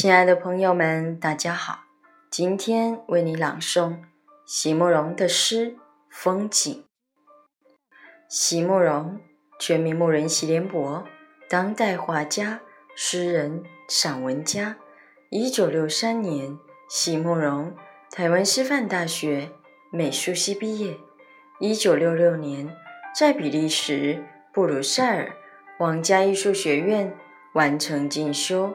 亲爱的朋友们，大家好！今天为你朗诵席慕容的诗《风景》。席慕容，全名慕人席联博，当代画家、诗人、散文家。一九六三年，席慕容台湾师范大学美术系毕业。一九六六年，在比利时布鲁塞尔皇家艺术学院完成进修。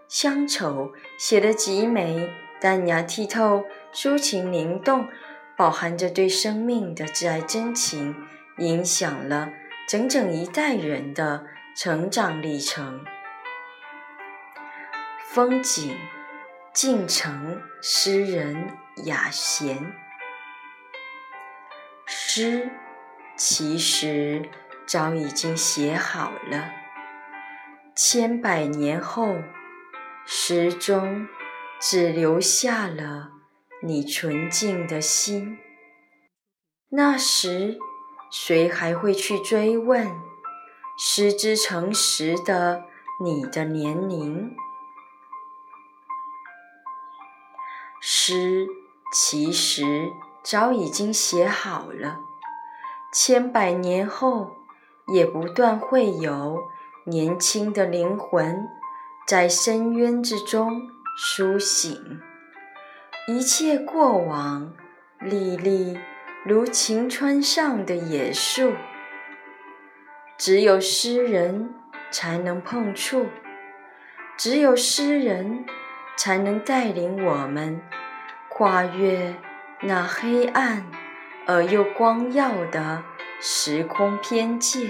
乡愁写得极美，淡雅剔透，抒情灵动，饱含着对生命的挚爱真情，影响了整整一代人的成长历程。风景，晋城诗人雅贤。诗其实早已经写好了，千百年后。诗中只留下了你纯净的心，那时谁还会去追问诗之诚实的你的年龄？诗其实早已经写好了，千百年后也不断会有年轻的灵魂。在深渊之中苏醒，一切过往历历如晴川上的野树，只有诗人才能碰触，只有诗人才能带领我们跨越那黑暗而又光耀的时空边界，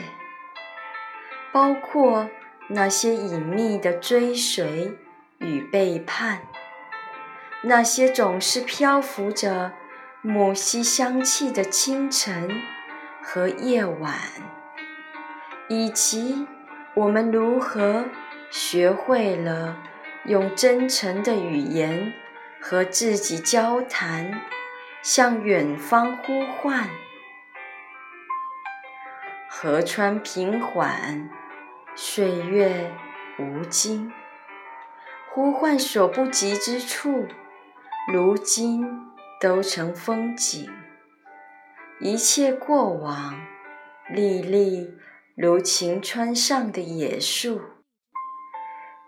包括。那些隐秘的追随与背叛，那些总是漂浮着母系香气的清晨和夜晚，以及我们如何学会了用真诚的语言和自己交谈，向远方呼唤。河川平缓。岁月无惊，呼唤所不及之处，如今都成风景。一切过往，历历如晴川上的野树。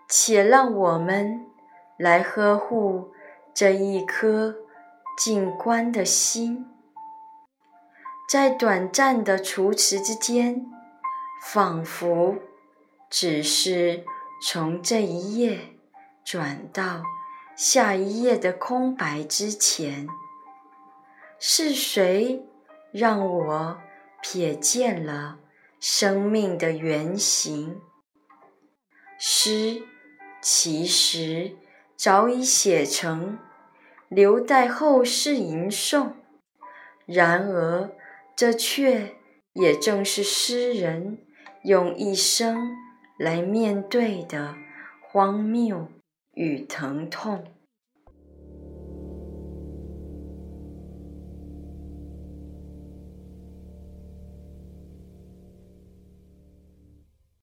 且让我们来呵护这一颗静观的心，在短暂的除词之间，仿佛。只是从这一页转到下一页的空白之前，是谁让我瞥见了生命的原型？诗其实早已写成，留待后世吟诵。然而，这却也正是诗人用一生。来面对的荒谬与疼痛。